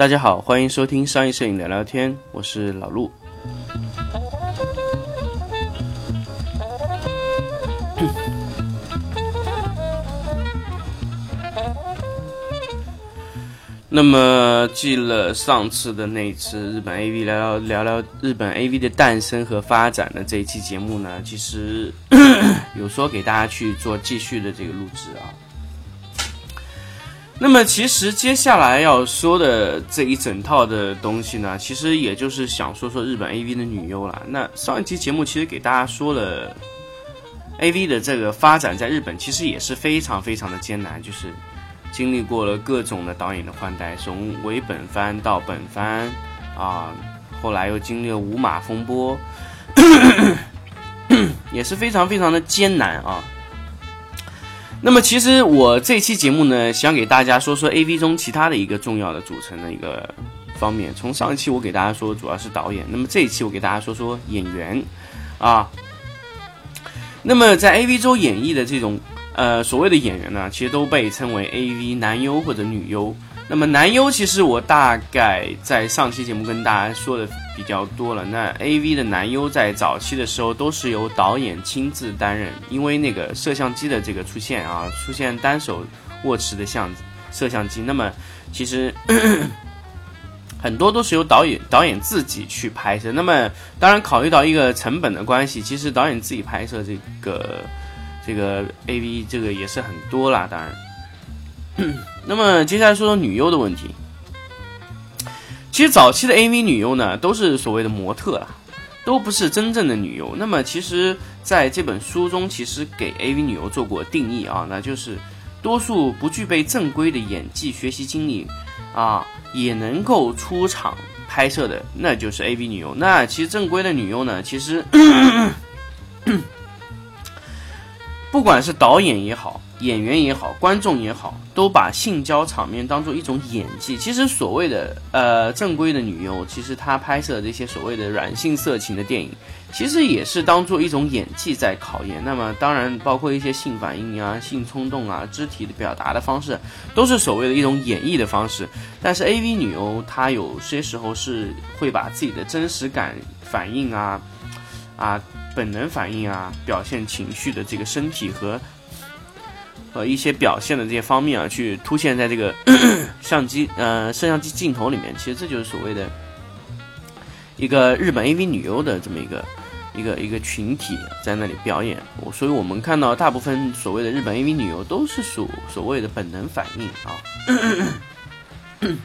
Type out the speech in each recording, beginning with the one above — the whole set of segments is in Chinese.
大家好，欢迎收听商业摄影聊聊天，我是老陆。那么，继了上次的那一次日本 AV 聊聊聊聊日本 AV 的诞生和发展的这一期节目呢，其实 有说给大家去做继续的这个录制啊。那么，其实接下来要说的这一整套的东西呢，其实也就是想说说日本 AV 的女优了。那上一期节目其实给大家说了 AV 的这个发展在日本，其实也是非常非常的艰难，就是。经历过了各种的导演的换代，从伪本番到本番，啊，后来又经历了五马风波，也是非常非常的艰难啊。那么，其实我这期节目呢，想给大家说说 A V 中其他的一个重要的组成的一个方面。从上一期我给大家说主要是导演，那么这一期我给大家说说演员啊。那么在 A V 中演绎的这种。呃，所谓的演员呢，其实都被称为 AV 男优或者女优。那么男优，其实我大概在上期节目跟大家说的比较多了。那 AV 的男优在早期的时候都是由导演亲自担任，因为那个摄像机的这个出现啊，出现单手握持的相摄像机，那么其实 很多都是由导演导演自己去拍摄。那么当然考虑到一个成本的关系，其实导演自己拍摄这个。这个 A V 这个也是很多啦，当然。那么接下来说说女优的问题。其实早期的 A V 女优呢，都是所谓的模特啊，都不是真正的女优。那么其实在这本书中，其实给 A V 女优做过定义啊，那就是多数不具备正规的演技学习经历啊，也能够出场拍摄的，那就是 A V 女优。那其实正规的女优呢，其实。不管是导演也好，演员也好，观众也好，都把性交场面当做一种演技。其实所谓的呃正规的女优，其实她拍摄这些所谓的软性色情的电影，其实也是当做一种演技在考验。那么当然包括一些性反应啊、性冲动啊、肢体的表达的方式，都是所谓的一种演绎的方式。但是 A V 女优她有些时候是会把自己的真实感反应啊啊。本能反应啊，表现情绪的这个身体和和一些表现的这些方面啊，去凸显在这个 相机呃摄像机镜头里面。其实这就是所谓的一个日本 AV 女优的这么一个一个一个群体在那里表演。我所以我们看到大部分所谓的日本 AV 女优都是属所谓的本能反应啊。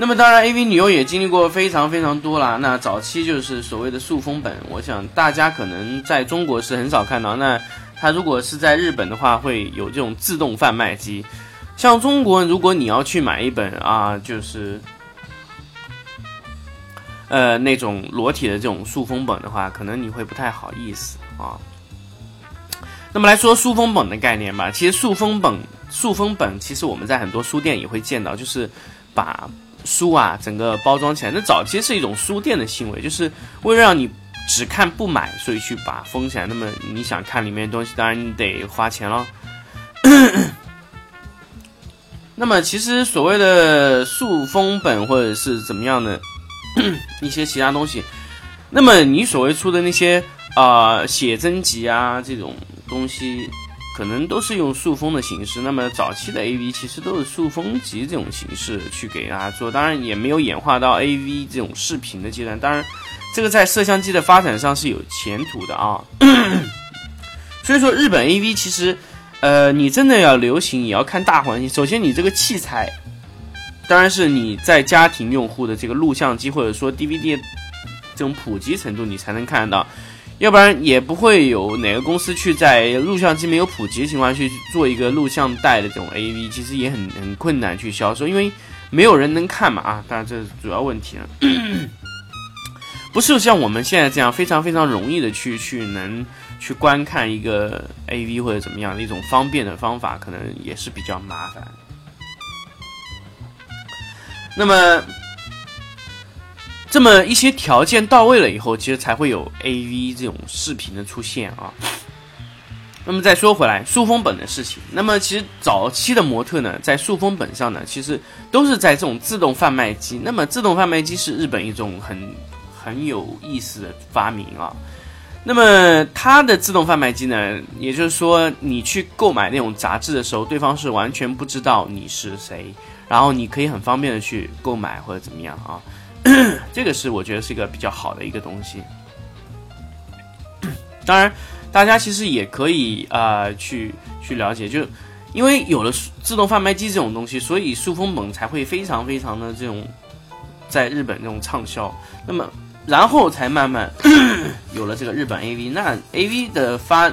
那么当然，A V 女优也经历过非常非常多啦。那早期就是所谓的塑封本，我想大家可能在中国是很少看到。那它如果是在日本的话，会有这种自动贩卖机。像中国，如果你要去买一本啊，就是呃那种裸体的这种塑封本的话，可能你会不太好意思啊。那么来说塑封本的概念吧，其实塑封本、塑封本，其实我们在很多书店也会见到，就是把。书啊，整个包装起来，那早期是一种书店的行为，就是为了让你只看不买，所以去把封起来。那么你想看里面的东西，当然你得花钱了。那么其实所谓的塑封本或者是怎么样的 一些其他东西，那么你所谓出的那些啊写真集啊这种东西。可能都是用塑封的形式，那么早期的 A V 其实都是塑封集这种形式去给大家做，当然也没有演化到 A V 这种视频的阶段。当然，这个在摄像机的发展上是有前途的啊。所以说，日本 A V 其实，呃，你真的要流行，也要看大环境。首先，你这个器材，当然是你在家庭用户的这个录像机或者说 D V D 这种普及程度，你才能看得到。要不然也不会有哪个公司去在录像机没有普及的情况下去做一个录像带的这种 AV，其实也很很困难去销售，因为没有人能看嘛啊！当然这是主要问题了，不是像我们现在这样非常非常容易的去去能去观看一个 AV 或者怎么样的一种方便的方法，可能也是比较麻烦。那么。这么一些条件到位了以后，其实才会有 A V 这种视频的出现啊。那么再说回来，塑封本的事情。那么其实早期的模特呢，在塑封本上呢，其实都是在这种自动贩卖机。那么自动贩卖机是日本一种很很有意思的发明啊。那么它的自动贩卖机呢，也就是说，你去购买那种杂志的时候，对方是完全不知道你是谁，然后你可以很方便的去购买或者怎么样啊。这个是我觉得是一个比较好的一个东西。当然。大家其实也可以啊，去去了解，就因为有了自动贩卖机这种东西，所以塑封本才会非常非常的这种在日本这种畅销。那么，然后才慢慢 有了这个日本 AV。那 AV 的发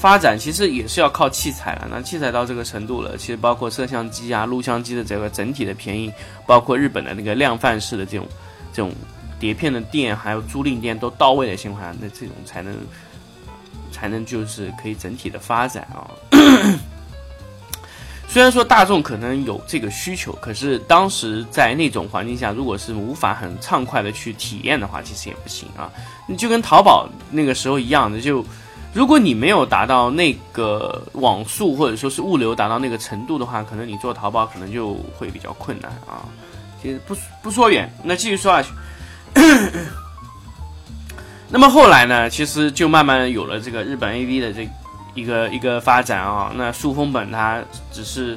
发展其实也是要靠器材了。那器材到这个程度了，其实包括摄像机啊、录像机的这个整体的便宜，包括日本的那个量贩式的这种这种碟片的店，还有租赁店都到位的情况下，那这种才能。才能就是可以整体的发展啊。虽然说大众可能有这个需求，可是当时在那种环境下，如果是无法很畅快的去体验的话，其实也不行啊。你就跟淘宝那个时候一样的，就如果你没有达到那个网速或者说是物流达到那个程度的话，可能你做淘宝可能就会比较困难啊。其实不不说远，那继续说下去。那么后来呢，其实就慢慢有了这个日本 AV 的这一个一个发展啊。那塑封本它只是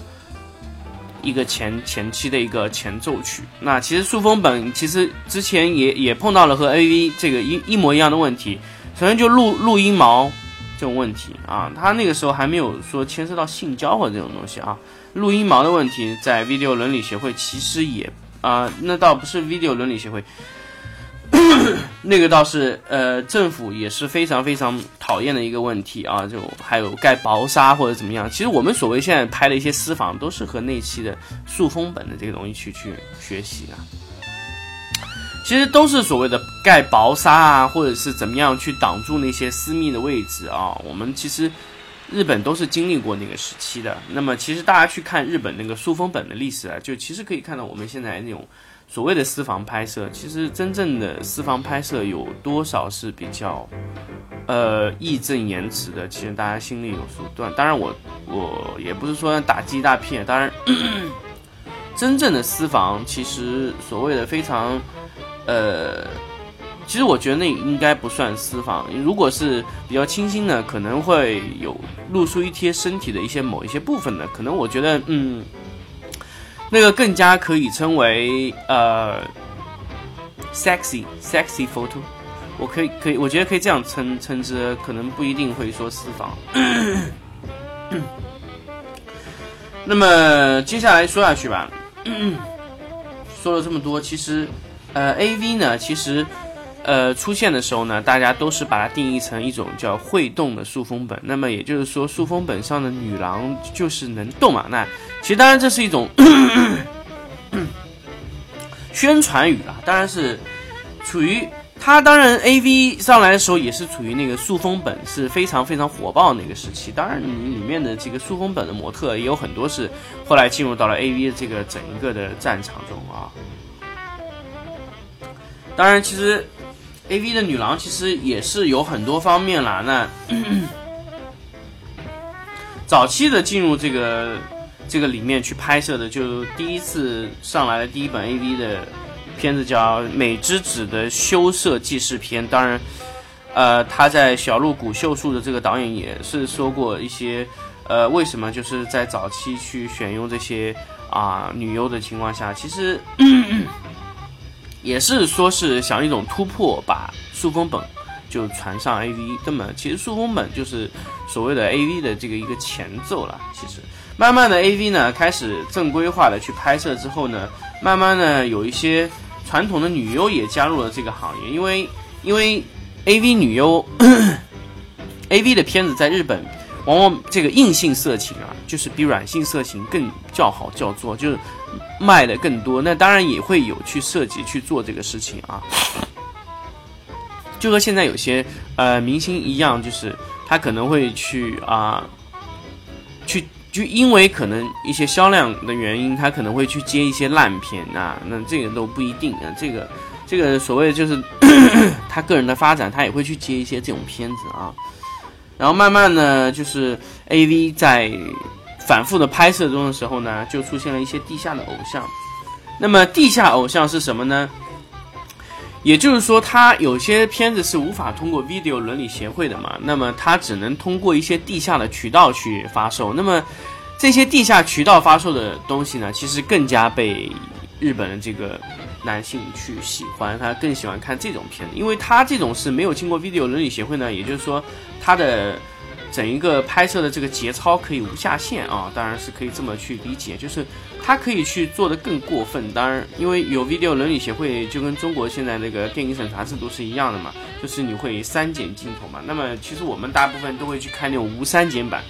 一个前前期的一个前奏曲。那其实塑封本其实之前也也碰到了和 AV 这个一一模一样的问题。首先就录录音毛这种问题啊，他那个时候还没有说牵涉到性交或这种东西啊。录音毛的问题，在 Video 伦理协会其实也啊，那倒不是 Video 伦理协会。那个倒是，呃，政府也是非常非常讨厌的一个问题啊，就还有盖薄纱或者怎么样。其实我们所谓现在拍的一些私房，都是和那期的塑封本的这个东西去去学习的。其实都是所谓的盖薄纱啊，或者是怎么样去挡住那些私密的位置啊。我们其实日本都是经历过那个时期的。那么其实大家去看日本那个塑封本的历史啊，就其实可以看到我们现在那种。所谓的私房拍摄，其实真正的私房拍摄有多少是比较，呃，义正言辞的？其实大家心里有数。对，当然我我也不是说打击一大片。当然，真正的私房，其实所谓的非常，呃，其实我觉得那应该不算私房。如果是比较清新的，可能会有露出一些身体的一些某一些部分的，可能我觉得，嗯。那个更加可以称为呃，sexy sexy photo，我可以可以，我觉得可以这样称称之，可能不一定会说私房。那么接下来说下去吧，说了这么多，其实呃，A V 呢，其实。呃，出现的时候呢，大家都是把它定义成一种叫会动的塑封本。那么也就是说，塑封本上的女郎就是能动嘛？那其实当然这是一种 宣传语啊，当然是处于它当然 A V 上来的时候也是处于那个塑封本是非常非常火爆那个时期。当然，里面的这个塑封本的模特也有很多是后来进入到了 A V 的这个整一个的战场中啊。当然，其实。A V 的女郎其实也是有很多方面啦。那 早期的进入这个这个里面去拍摄的，就第一次上来的第一本 A V 的片子叫《美之子的羞涩记事片》。当然，呃，他在小鹿谷秀树的这个导演也是说过一些，呃，为什么就是在早期去选用这些啊女优的情况下，其实。也是说是想一种突破，把塑封本就传上 A V。那么其实塑封本就是所谓的 A V 的这个一个前奏了。其实慢慢的 A V 呢开始正规化的去拍摄之后呢，慢慢的有一些传统的女优也加入了这个行业。因为因为 A V 女优 A V 的片子在日本往往这个硬性色情啊，就是比软性色情更叫好叫座，就是。卖的更多，那当然也会有去设计去做这个事情啊，就和现在有些呃明星一样，就是他可能会去啊，去就因为可能一些销量的原因，他可能会去接一些烂片啊，那这个都不一定啊，这个这个所谓就是 他个人的发展，他也会去接一些这种片子啊。然后慢慢呢，就是 A V 在反复的拍摄中的时候呢，就出现了一些地下的偶像。那么地下偶像是什么呢？也就是说，它有些片子是无法通过 Video 伦理协会的嘛，那么它只能通过一些地下的渠道去发售。那么这些地下渠道发售的东西呢，其实更加被日本的这个男性去喜欢，他更喜欢看这种片子，因为他这种是没有经过 Video 伦理协会呢，也就是说，他的整一个拍摄的这个节操可以无下限啊，当然是可以这么去理解，就是。他可以去做的更过分，当然，因为有 video 伦理协会，就跟中国现在那个电影审查制度是一样的嘛，就是你会删减镜头嘛。那么其实我们大部分都会去看那种无删减版。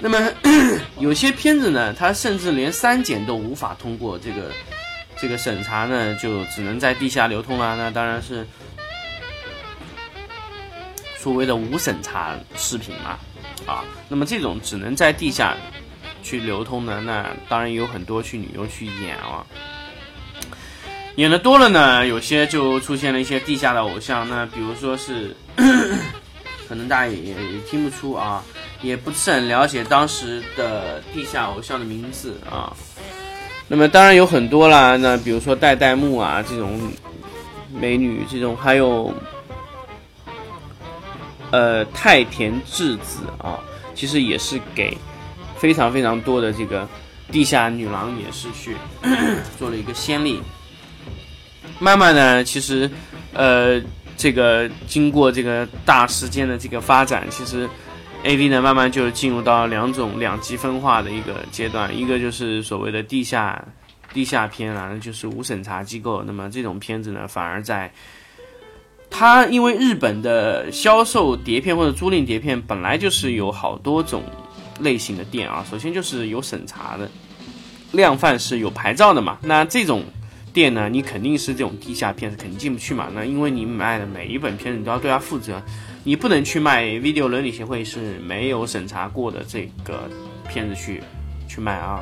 那么 有些片子呢，它甚至连删减都无法通过这个这个审查呢，就只能在地下流通了。那当然是所谓的无审查视频嘛，啊，那么这种只能在地下。去流通的那当然有很多去女优去演啊，演的多了呢，有些就出现了一些地下的偶像。那比如说是，可能大家也也听不出啊，也不是很了解当时的地下偶像的名字啊。那么当然有很多啦，那比如说代代木啊这种美女，这种还有呃太田智子啊，其实也是给。非常非常多的这个地下女郎也是去 做了一个先例。慢慢呢，其实，呃，这个经过这个大时间的这个发展，其实 A V 呢慢慢就进入到两种两极分化的一个阶段。一个就是所谓的地下地下片啊，就是无审查机构。那么这种片子呢，反而在它因为日本的销售碟片或者租赁碟片本来就是有好多种。类型的店啊，首先就是有审查的，量贩是有牌照的嘛。那这种店呢，你肯定是这种地下片子肯定进不去嘛。那因为你卖的每一本片子你都要对它负责，你不能去卖 Video 伦理协会是没有审查过的这个片子去去卖啊。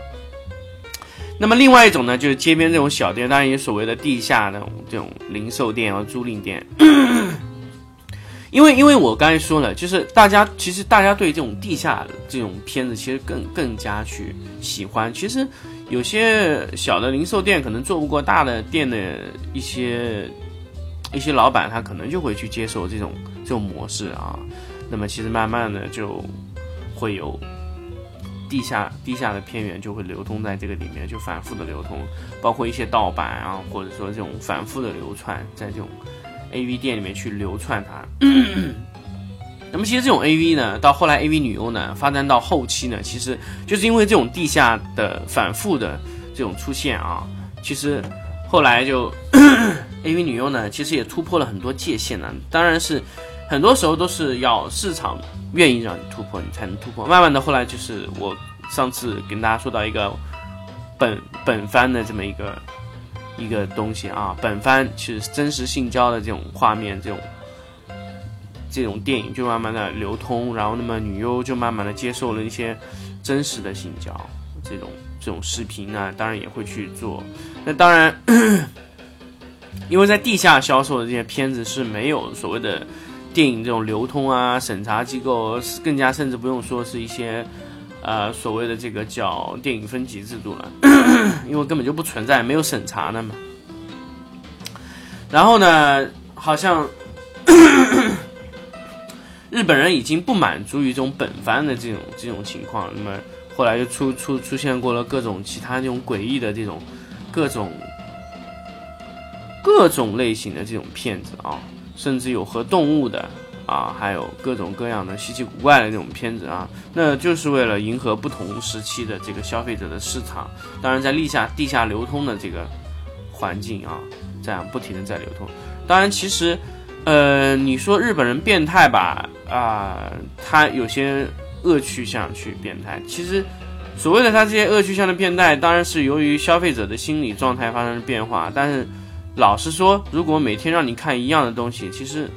那么另外一种呢，就是街边这种小店，当然也所谓的地下那种这种零售店和租赁店。因为，因为我刚才说了，就是大家其实大家对这种地下这种片子其实更更加去喜欢。其实有些小的零售店可能做不过大的店的一些一些老板，他可能就会去接受这种这种模式啊。那么其实慢慢的就会有地下地下的片源就会流通在这个里面，就反复的流通，包括一些盗版啊，或者说这种反复的流窜在这种。A V 店里面去流窜它，那么其实这种 A V 呢，到后来 A V 女优呢，发展到后期呢，其实就是因为这种地下的反复的这种出现啊，其实后来就 A V 女优呢，其实也突破了很多界限呢。当然是很多时候都是要市场愿意让你突破，你才能突破。慢慢的后来就是我上次跟大家说到一个本本番的这么一个。一个东西啊，本番其实真实性交的这种画面，这种这种电影就慢慢的流通，然后那么女优就慢慢的接受了一些真实的性交这种这种视频呢，当然也会去做。那当然，因为在地下销售的这些片子是没有所谓的电影这种流通啊，审查机构更加甚至不用说是一些。呃，所谓的这个叫电影分级制度了，因为根本就不存在，没有审查的嘛。然后呢，好像 日本人已经不满足于这种本番的这种这种情况，那么后来又出出出现过了各种其他这种诡异的这种各种各种类型的这种片子啊，甚至有和动物的。啊，还有各种各样的稀奇古怪的那种片子啊，那就是为了迎合不同时期的这个消费者的市场。当然，在地下地下流通的这个环境啊，这样不停的在流通。当然，其实，呃，你说日本人变态吧，啊，他有些恶趣向去变态。其实，所谓的他这些恶趣向的变态，当然是由于消费者的心理状态发生了变化。但是，老实说，如果每天让你看一样的东西，其实。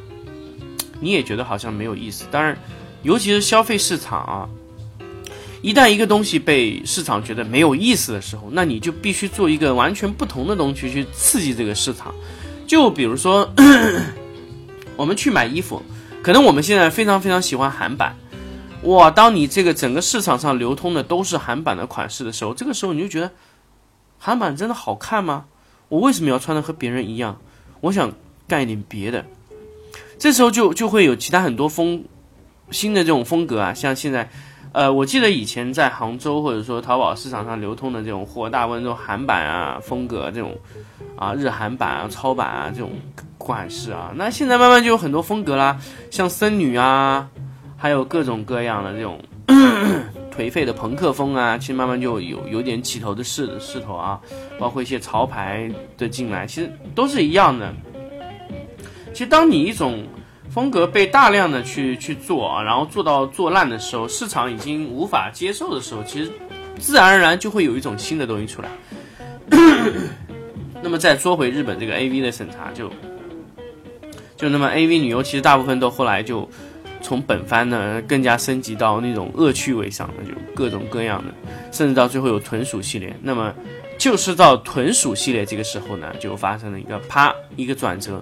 你也觉得好像没有意思，当然，尤其是消费市场啊，一旦一个东西被市场觉得没有意思的时候，那你就必须做一个完全不同的东西去刺激这个市场。就比如说，我们去买衣服，可能我们现在非常非常喜欢韩版，哇，当你这个整个市场上流通的都是韩版的款式的时候，这个时候你就觉得韩版真的好看吗？我为什么要穿的和别人一样？我想干一点别的。这时候就就会有其他很多风新的这种风格啊，像现在，呃，我记得以前在杭州或者说淘宝市场上流通的这种货，大部分都韩版啊风格这种啊日韩版啊超版啊这种款式啊，那现在慢慢就有很多风格啦，像僧女啊。还有各种各样的这种颓废的朋克风啊，其实慢慢就有有点起头的势势头啊，包括一些潮牌的进来，其实都是一样的。其实当你一种风格被大量的去去做啊，然后做到做烂的时候，市场已经无法接受的时候，其实自然而然就会有一种新的东西出来。那么再说回日本这个 A V 的审查，就就那么 A V 女优，其实大部分都后来就。从本番呢更加升级到那种恶趣味上的，就各种各样的，甚至到最后有豚鼠系列。那么就是到豚鼠系列这个时候呢，就发生了一个啪一个转折。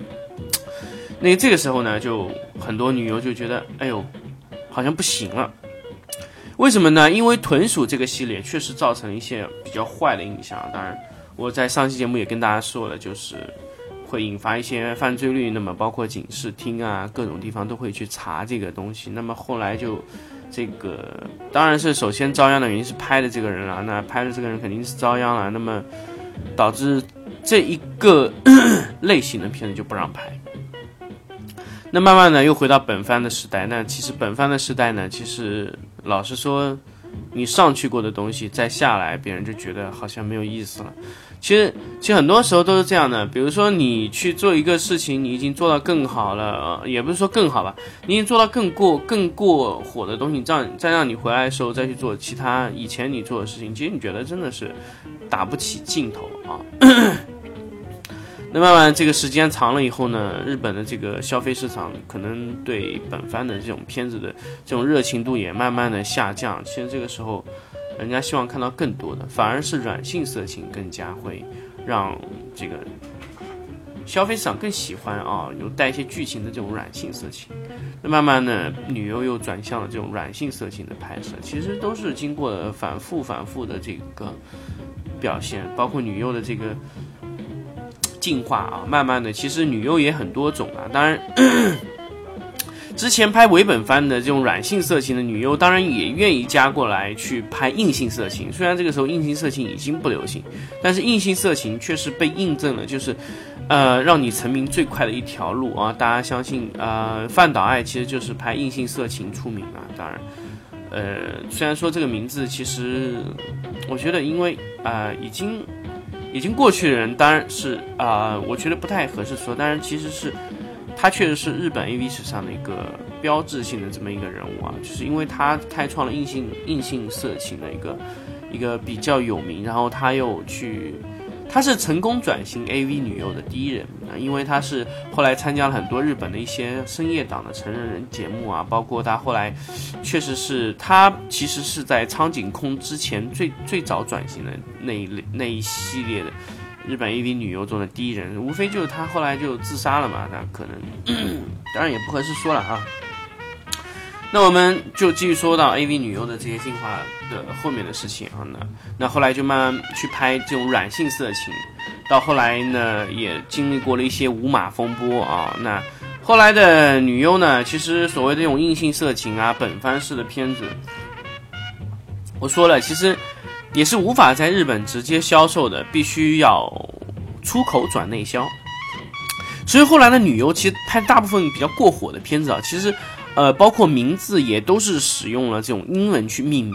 那这个时候呢，就很多女优就觉得，哎呦，好像不行了。为什么呢？因为豚鼠这个系列确实造成了一些比较坏的印象。当然，我在上期节目也跟大家说了，就是。会引发一些犯罪率，那么包括警视厅啊，各种地方都会去查这个东西。那么后来就，这个当然是首先遭殃的原因是拍的这个人了，那拍的这个人肯定是遭殃了，那么导致这一个 类型的片子就不让拍。那慢慢的又回到本番的时代，那其实本番的时代呢，其实老实说，你上去过的东西再下来，别人就觉得好像没有意思了。其实，其实很多时候都是这样的。比如说，你去做一个事情，你已经做到更好了，也不是说更好吧，你已经做到更过、更过火的东西，让再让你回来的时候再去做其他以前你做的事情，其实你觉得真的是打不起劲头啊。那慢慢这个时间长了以后呢，日本的这个消费市场可能对本番的这种片子的这种热情度也慢慢的下降。其实这个时候。人家希望看到更多的，反而是软性色情更加会让这个消费市场更喜欢啊，有带一些剧情的这种软性色情。那慢慢的，女优又转向了这种软性色情的拍摄，其实都是经过了反复反复的这个表现，包括女优的这个进化啊，慢慢的，其实女优也很多种啊，当然。之前拍伪本番的这种软性色情的女优，当然也愿意加过来去拍硬性色情。虽然这个时候硬性色情已经不流行，但是硬性色情确实被印证了，就是，呃，让你成名最快的一条路啊！大家相信，呃，范岛爱其实就是拍硬性色情出名啊。当然，呃，虽然说这个名字其实，我觉得因为啊，已经已经过去的人，当然是啊，我觉得不太合适说。当然，其实是。他确实是日本 AV 史上的一个标志性的这么一个人物啊，就是因为他开创了硬性硬性色情的一个一个比较有名，然后他又去，他是成功转型 AV 女优的第一人啊，因为他是后来参加了很多日本的一些深夜档的成人人节目啊，包括他后来确实是他其实是在苍井空之前最最早转型的那一类那一系列的。日本 AV 女优中的第一人，无非就是他后来就自杀了嘛，那可能，当然也不合适说了啊。那我们就继续说到 AV 女优的这些进化的后面的事情啊，那那后来就慢慢去拍这种软性色情，到后来呢也经历过了一些无码风波啊，那后来的女优呢，其实所谓的这种硬性色情啊，本番式的片子，我说了，其实。也是无法在日本直接销售的，必须要出口转内销。所以后来的女优其实拍大部分比较过火的片子啊，其实，呃，包括名字也都是使用了这种英文去命名。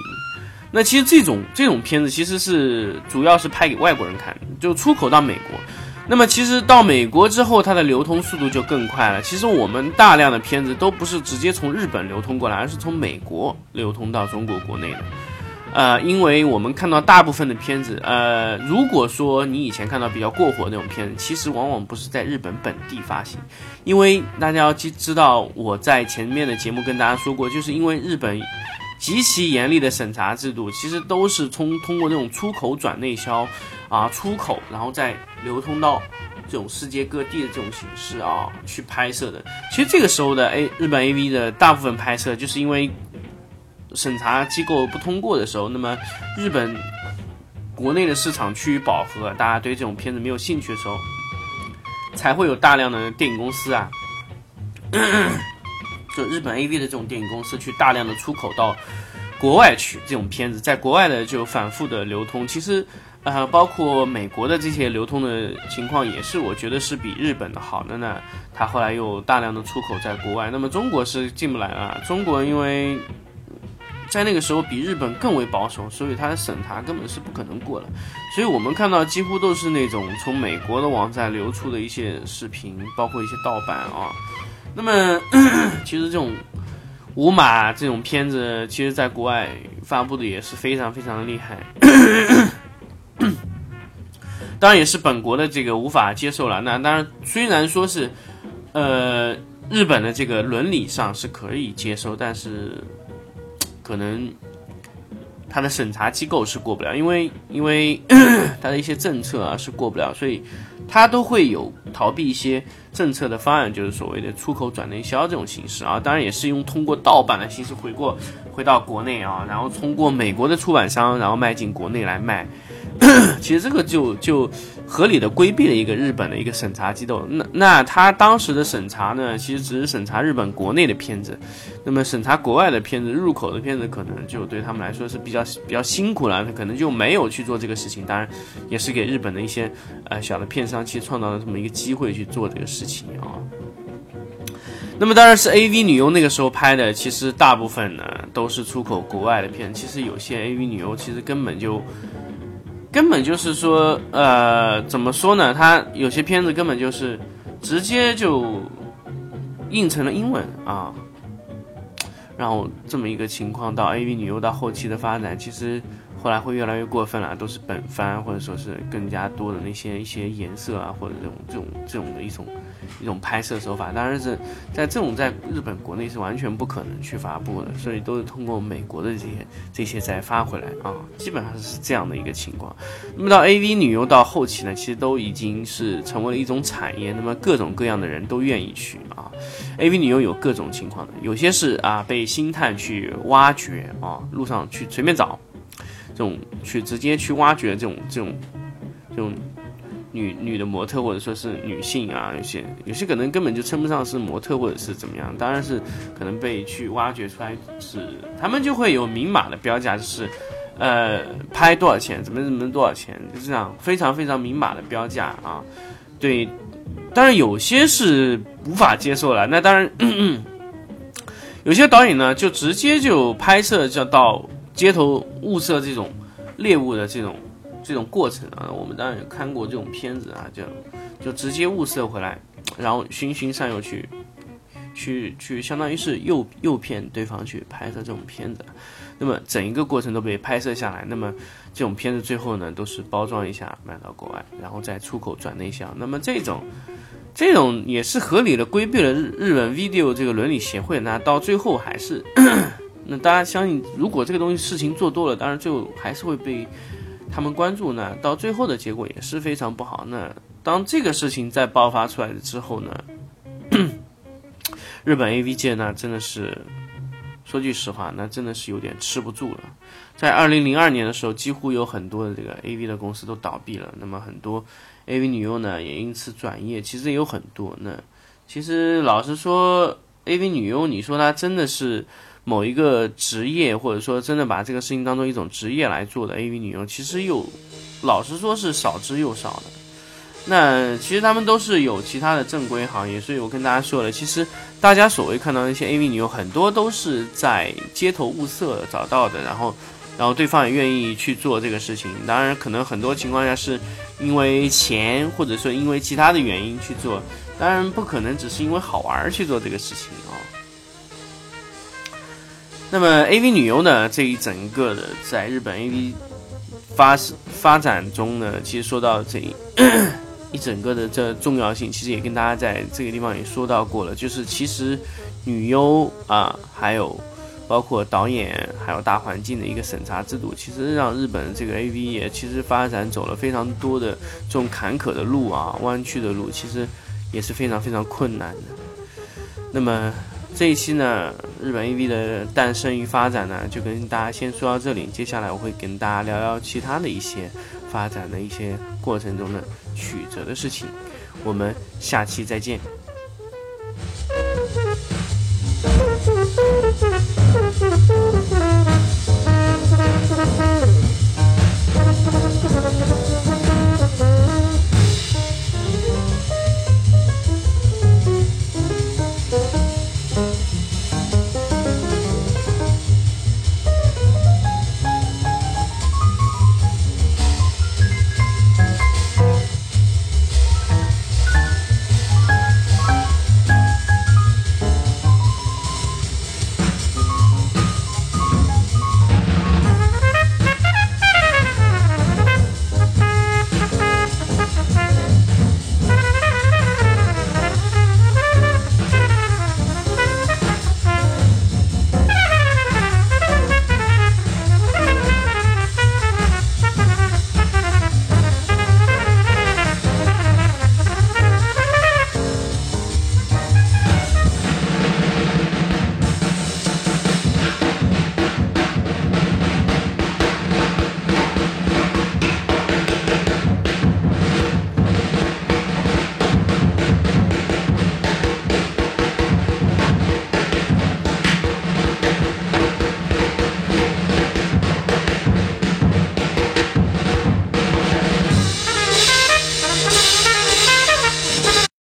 那其实这种这种片子其实是主要是拍给外国人看，就出口到美国。那么其实到美国之后，它的流通速度就更快了。其实我们大量的片子都不是直接从日本流通过来，而是从美国流通到中国国内的。呃，因为我们看到大部分的片子，呃，如果说你以前看到比较过火那种片子，其实往往不是在日本本地发行，因为大家要知知道，我在前面的节目跟大家说过，就是因为日本极其严厉的审查制度，其实都是通通过那种出口转内销啊，出口然后再流通到这种世界各地的这种形式啊去拍摄的。其实这个时候的 A 日本 AV 的大部分拍摄，就是因为。审查机构不通过的时候，那么日本国内的市场趋于饱和，大家对这种片子没有兴趣的时候，才会有大量的电影公司啊，就日本 AV 的这种电影公司去大量的出口到国外去，这种片子在国外的就反复的流通。其实，呃，包括美国的这些流通的情况也是，我觉得是比日本的好的呢。它后来又大量的出口在国外，那么中国是进不来啊。中国因为在那个时候比日本更为保守，所以它的审查根本是不可能过的。所以我们看到几乎都是那种从美国的网站流出的一些视频，包括一些盗版啊。那么 其实这种无码这种片子，其实在国外发布的也是非常非常的厉害。当然也是本国的这个无法接受了。那当然虽然说是。呃，日本的这个伦理上是可以接受，但是可能它的审查机构是过不了，因为因为 它的一些政策啊是过不了，所以它都会有逃避一些政策的方案，就是所谓的出口转内销这种形式啊。当然也是用通过盗版的形式回过回到国内啊，然后通过美国的出版商，然后卖进国内来卖。其实这个就就合理的规避了一个日本的一个审查机构。那那他当时的审查呢，其实只是审查日本国内的片子，那么审查国外的片子、入口的片子，可能就对他们来说是比较比较辛苦了。他可能就没有去做这个事情。当然，也是给日本的一些呃小的片商其实创造了这么一个机会去做这个事情啊。那么当然是 A V 女优那个时候拍的，其实大部分呢都是出口国外的片。其实有些 A V 女优其实根本就。根本就是说，呃，怎么说呢？他有些片子根本就是直接就印成了英文啊，然后这么一个情况到 A V 女优到后期的发展，其实。后来会越来越过分了，都是本番或者说是更加多的那些一些颜色啊，或者这种这种这种的一种一种拍摄手法，当然是在这种在日本国内是完全不可能去发布的，所以都是通过美国的这些这些再发回来啊，基本上是这样的一个情况。那么到 AV 女优到后期呢，其实都已经是成为了一种产业，那么各种各样的人都愿意去啊。AV 女优有各种情况的，有些是啊被星探去挖掘啊，路上去随便找。这种去直接去挖掘这种这种这种女女的模特或者说是女性啊，有些有些可能根本就称不上是模特或者是怎么样，当然是可能被去挖掘出来是他们就会有明码的标价，就是呃拍多少钱，怎么怎么多少钱，就这样非常非常明码的标价啊。对，当然有些是无法接受了，那当然 有些导演呢就直接就拍摄就到。街头物色这种猎物的这种这种过程啊，我们当然也看过这种片子啊，就就直接物色回来，然后循循善诱去去去，相当于是诱诱骗对方去拍摄这种片子。那么整一个过程都被拍摄下来，那么这种片子最后呢，都是包装一下卖到国外，然后再出口转内销。那么这种这种也是合理的规避了日日本 video 这个伦理协会，那到最后还是。那大家相信，如果这个东西事情做多了，当然最后还是会被他们关注呢。到最后的结果也是非常不好。那当这个事情再爆发出来之后呢，日本 A V 界呢真的是说句实话，那真的是有点吃不住了。在二零零二年的时候，几乎有很多的这个 A V 的公司都倒闭了。那么很多 A V 女优呢也因此转业，其实也有很多。那其实老实说，A V 女优，你说她真的是？某一个职业，或者说真的把这个事情当做一种职业来做的 AV 女优，其实又老实说是少之又少的。那其实他们都是有其他的正规行业，所以我跟大家说了，其实大家所谓看到那些 AV 女优，很多都是在街头物色找到的，然后然后对方也愿意去做这个事情。当然，可能很多情况下是因为钱，或者说因为其他的原因去做，当然不可能只是因为好玩去做这个事情啊。那么 A V 女优呢？这一整个的在日本 A V 发发展中呢，其实说到这一 一整个的这重要性，其实也跟大家在这个地方也说到过了。就是其实女优啊，还有包括导演，还有大环境的一个审查制度，其实让日本这个 A V 也其实发展走了非常多的这种坎坷的路啊，弯曲的路，其实也是非常非常困难的。那么。这一期呢，日本 AV 的诞生与发展呢，就跟大家先说到这里。接下来我会跟大家聊聊其他的一些发展的一些过程中的曲折的事情。我们下期再见。